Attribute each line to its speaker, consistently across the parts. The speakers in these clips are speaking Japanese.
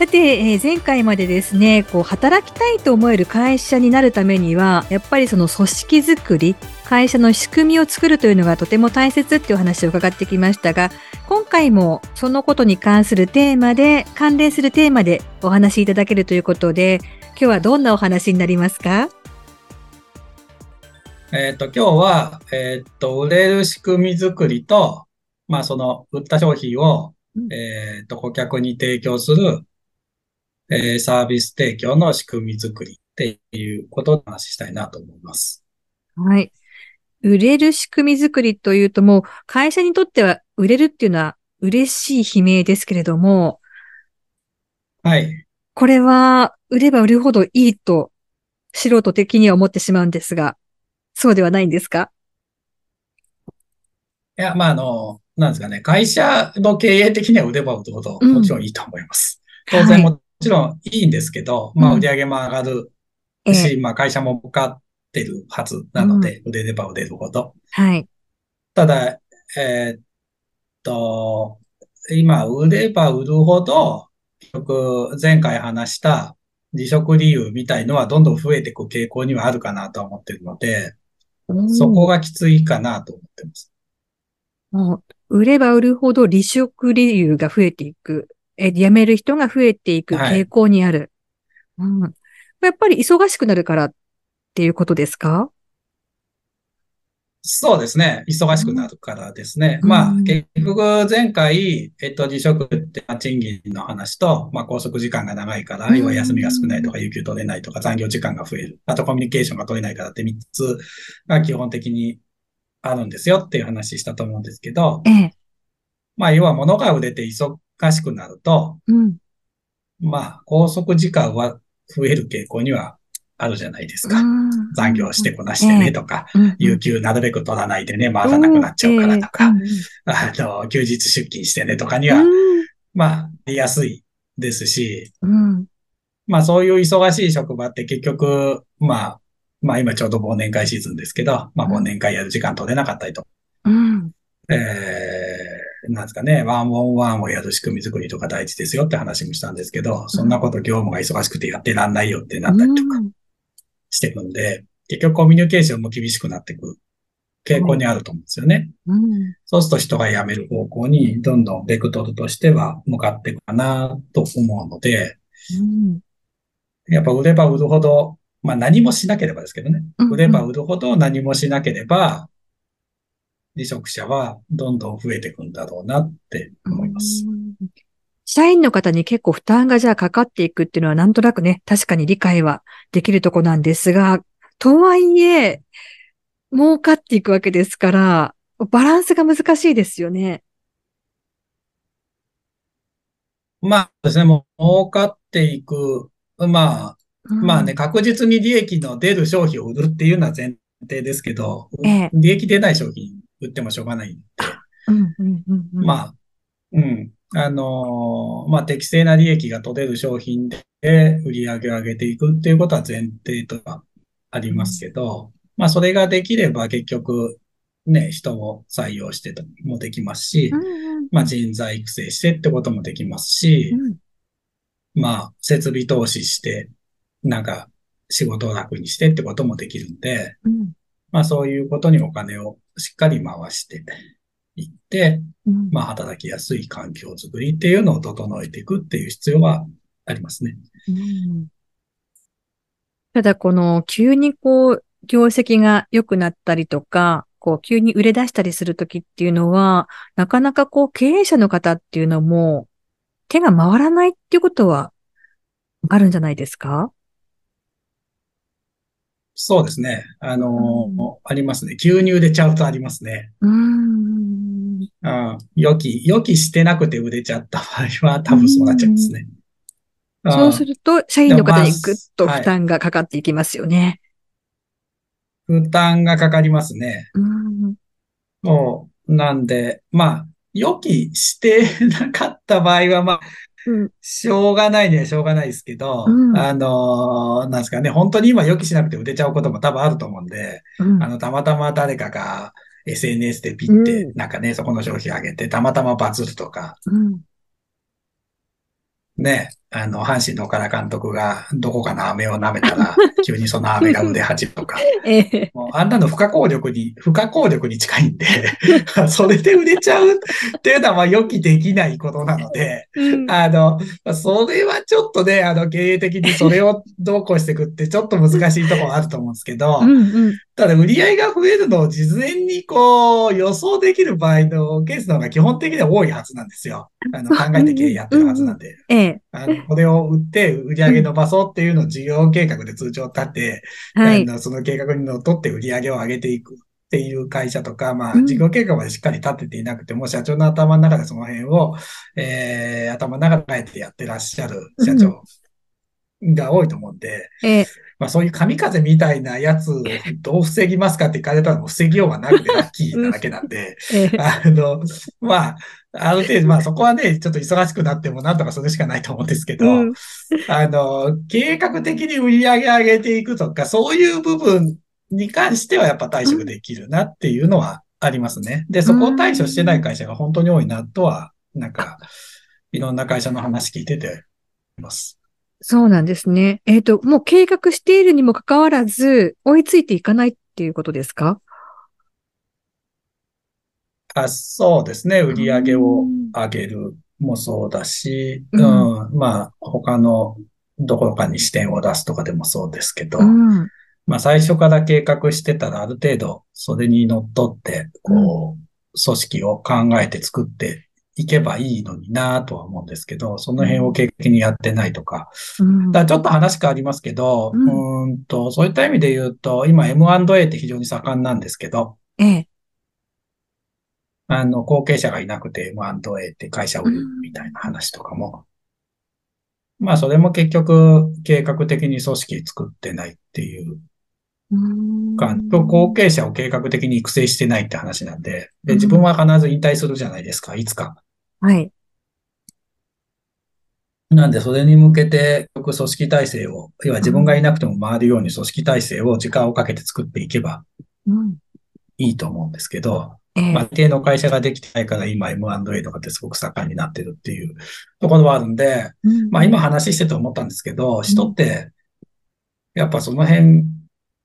Speaker 1: さて、えー、前回までですね、こう働きたいと思える会社になるためには、やっぱりその組織づくり、会社の仕組みを作るというのがとても大切っていう話を伺ってきましたが、今回もそのことに関するテーマで、関連するテーマでお話しいただけるということで、今日はどんなお話になりますか？
Speaker 2: えっ、ー、と、今日は、えっ、ー、と、売れる仕組み作りと、まあ、その、売った商品を、えっ、と、顧客に提供するえー、サービス提供の仕組み作りっていうことを話したいなと思います。
Speaker 1: はい。売れる仕組み作りというともう会社にとっては売れるっていうのは嬉しい悲鳴ですけれども。
Speaker 2: はい。
Speaker 1: これは売れば売るほどいいと素人的には思ってしまうんですが、そうではないんですか？
Speaker 2: いや、まあ、あの、なんですかね、会社の経営的には売れば売るほどもちろんいいと思います。うん、当然もちろんいいんですけど、まあ売り上げも上がるし、うん、まあ会社も向かってるはずなので、うん、売れれば売れるほど。
Speaker 1: はい。
Speaker 2: ただ、えー、っと、今、売れば売るほど、結局、前回話した離職理由みたいのはどんどん増えていく傾向にはあるかなと思ってるので、そこがきついかなと思ってます。
Speaker 1: もう売れば売るほど離職理由が増えていく。え辞める人が増えていく傾向にある。はい、うん。やっぱり忙しくなるからっていうことですか？
Speaker 2: そうですね。忙しくなるからですね。うん、まあ、結局前回、えっと、離職って賃金の話と、まあ、拘束時間が長いから、要は休みが少ないとか、有給取れないとか、残業時間が増える。あと、コミュニケーションが取れないからって3つが基本的にあるんですよっていう話したと思うんですけど、
Speaker 1: ええ、
Speaker 2: まあ、要は物が売れて忙しくなると、
Speaker 1: うん、
Speaker 2: まあ、拘束時間は増える傾向にはあるじゃないですか。残業してこなしてねとか、有給なるべく取らないでね、回らなくなっちゃうからとか、あの、休日出勤してねとかには、まあ、やりやすいですし、まあそういう忙しい職場って結局、まあ、まあ今ちょうど忘年会シーズンですけど、まあ忘年会やる時間取れなかったりと。えなんですかね、ワンオンワンをやる仕組み作りとか大事ですよって話もしたんですけど、そんなこと業務が忙しくてやってらんないよってなったりとかしていくんで、結局コミュニケーションも厳しくなっていく傾向にあると思うんですよね。
Speaker 1: うん、
Speaker 2: そうすると人が辞める方向にどんどんベクトルとしては向かっていくかなと思うので、
Speaker 1: うん、
Speaker 2: やっぱ売れば売るほど、まあ何もしなければですけどね、売れば売るほど何もしなければ、離職者はどんどん増えていくんだろうなって思います。
Speaker 1: 社員の方に結構負担がじゃあかかっていくっていうのはなんとなくね、確かに理解はできるとこなんですが、とはいえ、儲かっていくわけですから、バランスが難しいですよね。
Speaker 2: まあですね、もう儲かっていく、まあ、うん、まあね、確実に利益の出る商品を売るっていうのは前提ですけど、
Speaker 1: ええ、
Speaker 2: 利益出ない商品売ってもしょうがないんで。まあ、うん。あのー、まあ、適正な利益が取れる商品で売り上げを上げていくっていうことは前提とかありますけど、まあ、それができれば結局、ね、人を採用してもできますし、まあ、人材育成してってこともできますし、まあ、設備投資して、なんか、仕事を楽にしてってこともできるんで、まあ、そういうことにお金をしっかり回していって、うん、まあ、働きやすい環境づくりっていうのを整えていくっていう必要はありますね。
Speaker 1: うん、ただ、この、急にこう、業績が良くなったりとか、こう、急に売れ出したりするときっていうのは、なかなかこう、経営者の方っていうのも、手が回らないっていうことは、あるんじゃないですか？
Speaker 2: そうですね。あのーうん、ありますね。牛乳でちゃうとありますね。
Speaker 1: うん。
Speaker 2: あ予期、予期してなくて売れちゃった場合は多分そうなっちゃいますね。
Speaker 1: そうすると、社員の方にぐっと負担がかかっていきますよね。
Speaker 2: 負担がかかりますね。
Speaker 1: うん、
Speaker 2: もう、なんで、まあ、予期してなかった場合は、まあ、うん、しょうがないにはしょうがないですけど、うん、あのなんですかね、本当に今予期しなくて売れちゃうことも多分あると思うんで、うん、あの、たまたま誰かが SNS でピッて、なんかね、そこの商品上げて、たまたまバズるとか、ね、あの、阪神の岡田監督がどこかの飴を舐めたら、急にその飴が腕8とか。ええ、もうあんなの不可抗力に、不可抗力に近いんで、それで売れちゃうっていうのはまあ予期できないことなので、うん、あの、それはちょっとね、あの、経営的にそれをどうこうしていくってちょっと難しいところあると思うんですけど、うんうん、ただ売り上げが増えるのを事前にこう予想できる場合のケースの方が基本的には多いはずなんですよ。あの、考えて経営やってるはずなんで。
Speaker 1: ええ、
Speaker 2: あのこれを売って売り上げ伸ばそうっていうのを事業計画で通帳を立て、はい、あのその計画にのっとって売り上げを上げていくっていう会社とか、まあ、事業計画までしっかり立てていなくても、社長の頭の中でその辺を、えー、頭の中でえてやってらっしゃる社長が多いと思うんで、
Speaker 1: え
Speaker 2: まあそういう神風みたいなやつ、どう防ぎますかって聞かれたらも防ぎようがなくてラッキーなだけなんで、あの、まあ、ある程度、まあそこはね、ちょっと忙しくなってもなんとかするしかないと思うんですけど、うん、あの、計画的に売り上げ上げていくとか、そういう部分に関してはやっぱ対処できるなっていうのはありますね。で、そこを対処してない会社が本当に多いなとは、なんか、いろんな会社の話聞いてています。
Speaker 1: そうなんですね。えっ、ー、と、もう計画しているにもかかわらず、追いついていかないっていうことですか？
Speaker 2: あそうですね。売り上げを上げるもそうだし、うん、うん、まあ、他のどころかに視点を出すとかでもそうですけど、うん、まあ、最初から計画してたらある程度、それに乗っ取って、こう、組織を考えて作っていけばいいのになとは思うんですけど、その辺を経験にやってないとか。うん、だちょっと話変わりますけど、うん、うんとそういった意味で言うと、今 M&A って非常に盛んなんですけど、
Speaker 1: ええ、
Speaker 2: あの、後継者がいなくて M&A って会社を売るみたいな話とかも、うん、まあそれも結局計画的に組織作ってないっていうか、後継者を計画的に育成してないって話なんで、で、自分は必ず引退するじゃないですか、いつか。
Speaker 1: はい。
Speaker 2: なんで、それに向けて、組織体制を、要は自分がいなくても回るように組織体制を時間をかけて作っていけばいいと思うんですけど、うん、まあ、一定の会社ができてないから今 M&A とかってすごく盛んになってるっていうところはあるんで、うん、まあ今話してて思ったんですけど、人って、やっぱその辺、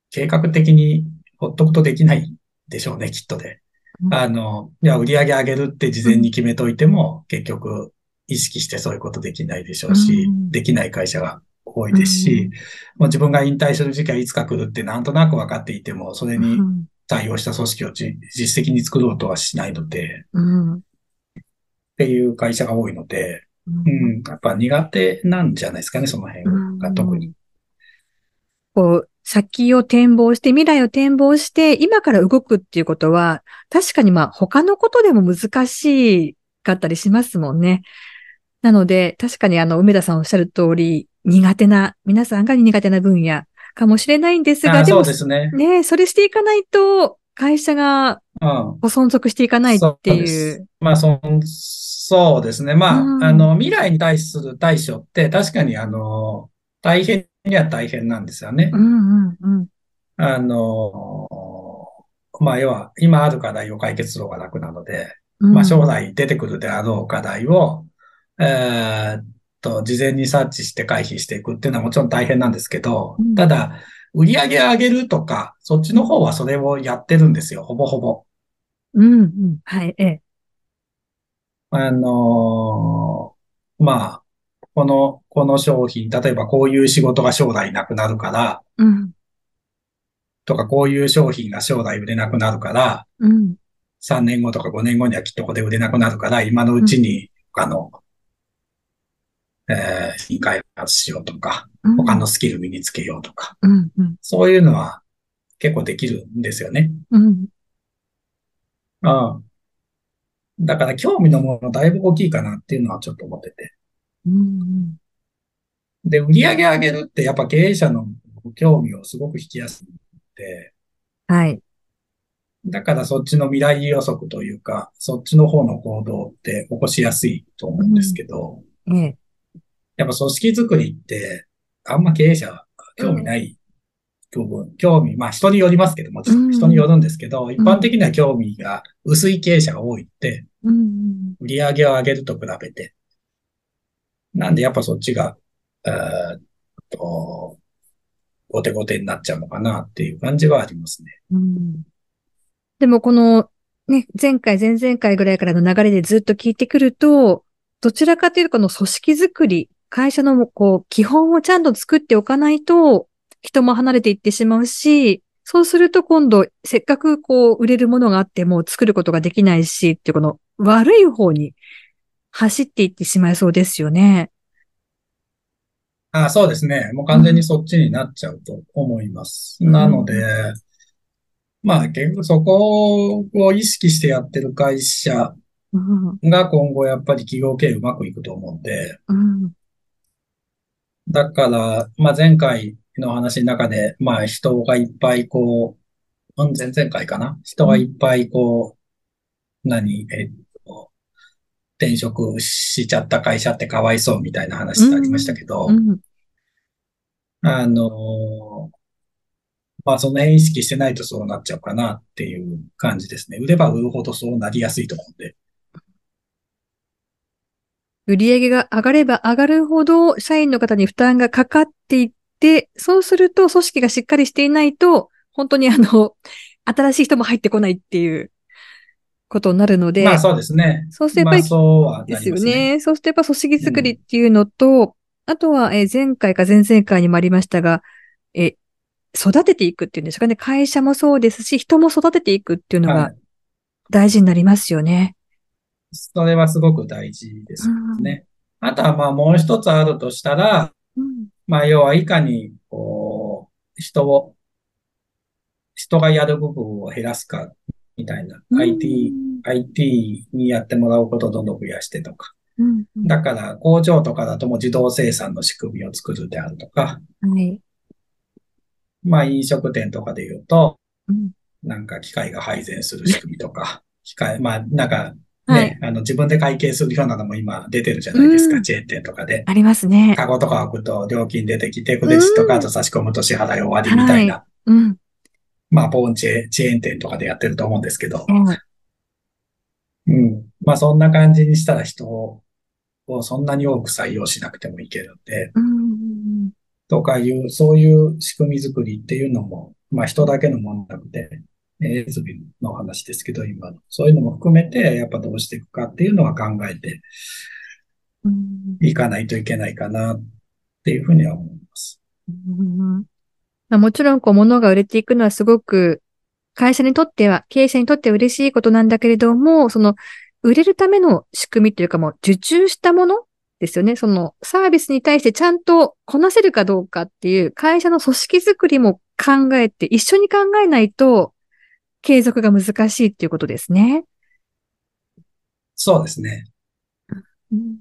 Speaker 2: 計画的にほっとくとできないでしょうね、きっとで。あの、いや、売り上げ上げるって事前に決めといても、結局、意識してそういうことできないでしょうし、できない会社が多いですし、もう自分が引退する時期はいつか来るってなんとなく分かっていても、それに対応した組織を実績に作ろうとはしないので、っていう会社が多いので、うん、やっぱ苦手なんじゃないですかね、その辺が特に。
Speaker 1: こう、先を展望して、未来を展望して、今から動くっていうことは、確かにまあ他のことでも難しかったりしますもんね。なので、確かにあの、梅田さんおっしゃる通り、苦手な、皆さんが苦手な分野かもしれないんですが、
Speaker 2: でも、そうですね。
Speaker 1: ね、それしていかないと、会社が、ご存続していかないっていう。うん、
Speaker 2: まあ、そ、そうですね。まあ、うん、あの、未来に対する対処って、確かにあの、大変には大変なんですよね。
Speaker 1: うんうんうん、
Speaker 2: あの、まあ、要は、今ある課題を解決する方が楽なので、うん、まあ、将来出てくるであろう課題を、えー、っと、事前に察知して回避していくっていうのはもちろん大変なんですけど、うん、ただ、売り上げ上げるとか、そっちの方はそれをやってるんですよ、ほぼほぼ。
Speaker 1: うん、うん、はい、ええ。
Speaker 2: あのー、まあ、この、この商品、例えばこういう仕事が将来なくなるから、
Speaker 1: うん、
Speaker 2: とかこういう商品が将来売れなくなるから、
Speaker 1: うん、
Speaker 2: 3年後とか5年後にはきっとここで売れなくなるから、今のうちに他の、うん、えー、品開発しようとか、他のスキル身につけようとか、
Speaker 1: うんうん、
Speaker 2: そういうのは結構できるんですよね。
Speaker 1: うん、
Speaker 2: ああだから興味のものだいぶ大きいかなっていうのはちょっと思ってて。
Speaker 1: うん
Speaker 2: で、売り上げ上げるってやっぱ経営者の興味をすごく引きやすいで、
Speaker 1: はい。
Speaker 2: だからそっちの未来予測というか、そっちの方の行動って起こしやすいと思うんですけど、
Speaker 1: うん、ええ、
Speaker 2: やっぱ組織づくりってあんま経営者興味ない部分、うん、興味、まあ人によりますけども、人によるんですけど、一般的には興味が薄い経営者が多いって、売り上げを上げると比べて。なんでやっぱそっちが、えー、と、後手後手になっちゃうのかなっていう感じはありますね。
Speaker 1: うん、でもこの、ね、前回、前々回ぐらいからの流れでずっと聞いてくると、どちらかというとこの組織づくり、会社のこう、基本をちゃんと作っておかないと、人も離れていってしまうし、そうすると今度、せっかくこう、売れるものがあっても作ることができないし、っていうこの悪い方に走っていってしまいそうですよね。
Speaker 2: あそうですね。もう完全にそっちになっちゃうと思います。うん、なので、まあ結局そこを意識してやってる会社が今後やっぱり企業経営うまくいくと思うんで、うん、だから、まあ前回の話の中で、まあ人がいっぱいこう、前々回かな人がいっぱいこう、何、えっと、転職しちゃった会社ってかわいそうみたいな話ってありましたけど、うんうん、あの、まあその辺意識してないとそうなっちゃうかなっていう感じですね。売れば売るほどそうなりやすいと思うんで。
Speaker 1: 売上が上がれば上がるほど社員の方に負担がかかっていって、そうすると組織がしっかりしていないと、本当にあの、新しい人も入ってこないっていうことになるので。
Speaker 2: まあそうですね。
Speaker 1: そうするとやっぱり、まあ、ですよね。そうするとやっぱ組織作りっていうのと、うん、あとは、え前回か前々回にもありましたが、え育てていくっていうんですかね。会社もそうですし、人も育てていくっていうのが大事になりますよね。はい、
Speaker 2: それはすごく大事ですね。うん、あとはまあもう一つあるとしたら、うん、まあ要はいかに、こう、人を、人がやる部分を減らすか、みたいな。うん、IT、IT にやってもらうことをどんどん増やしてとか。だから工場とかだとも自動生産の仕組みを作るであるとか。はい、まあ飲食店とかで言うと、うん、なんか機械が配膳する仕組みとか、機械、まあなんかね、はい、あの自分で会計するようなのも今出てるじゃないですか、うん、チェーン店とかで。
Speaker 1: ありますね。
Speaker 2: カゴとか置くと料金出てきて、クレジットカード差し込むと支払い終わりみたいな。はい、うん、まあ、ポーンチェチェーン店とかでやってると思うんですけど。うん。まあ、そんな感じにしたら人をそんなに多く採用しなくてもいけるんで。うんとかいう、そういう仕組み作りっていうのも、まあ人だけのものなので、エズビの話ですけど、今の。そういうのも含めて、やっぱどうしていくかっていうのは考えていかないといけないかなっていうふうには思います。
Speaker 1: うん、もちろん、こう、物が売れていくのはすごく、会社にとっては、経営者にとっては嬉しいことなんだけれども、その、売れるための仕組みというかもう受注したものですよね。そのサービスに対してちゃんとこなせるかどうかっていう会社の組織づくりも考えて一緒に考えないと継続が難しいっていうことですね。
Speaker 2: そうですね。うん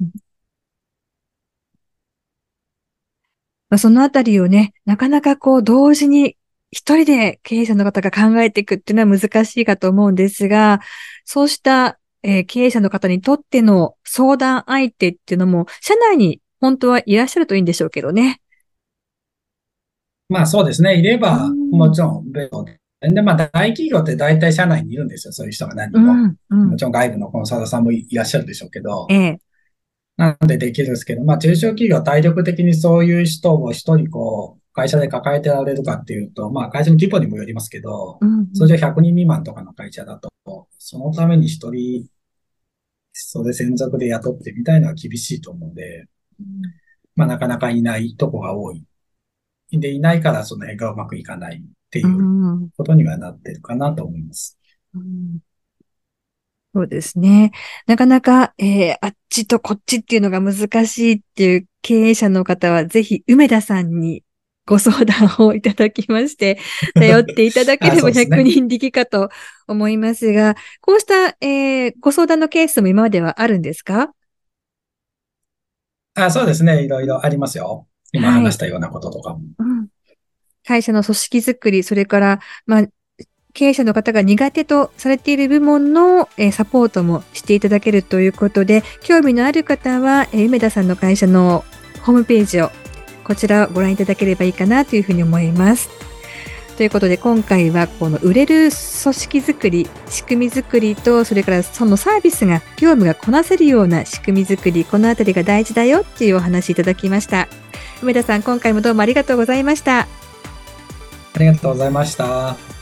Speaker 1: まあ、そのあたりをね、なかなかこう同時に一人で経営者の方が考えていくっていうのは難しいかと思うんですが、そうしたえー、経営者の方にとっての相談相手っていうのも、社内に本当はいらっしゃるといいんでしょうけどね。
Speaker 2: まあそうですね。いれば、もちろん、で、まあ大企業って大体社内にいるんですよ。そういう人が何人も。うんうん、もちろん外部のコンサルさんもいらっしゃるでしょうけど。ええ。なんでできるんですけど、まあ中小企業体力的にそういう人を一人こう、会社で抱えてられるかっていうと、まあ会社の規模にもよりますけど、うんじゃ100人未満とかの会社だと、そのために一人それ専属で雇ってみたいのは厳しいと思うんで、うん、まあなかなかいないとこが多い。で、いないからその辺がうまくいかないっていうことにはなってるかなと思います。うん、
Speaker 1: そうですね。なかなか、えー、あっちとこっちっていうのが難しいっていう経営者の方は、ぜひ梅田さんにご相談をいただきまして、頼っていただければ100人力かと思いますが、すね、こうした、えー、ご相談のケースも今まではあるんですか？
Speaker 2: あそうですね。いろいろありますよ。今話したようなこととかも。
Speaker 1: うん、会社の組織づくり、それから、まあ、経営者の方が苦手とされている部門の、えサポートもしていただけるということで、興味のある方は、え梅田さんの会社のホームページをこちらをご覧いただければいいかなというふうに思います。ということで今回はこの売れる組織づくり、仕組みづくりとそれからそのサービスが業務がこなせるような仕組みづくり、このあたりが大事だよっていうお話いただきました。梅田さん今回もどうもありがとうございました。
Speaker 2: ありがとうございました。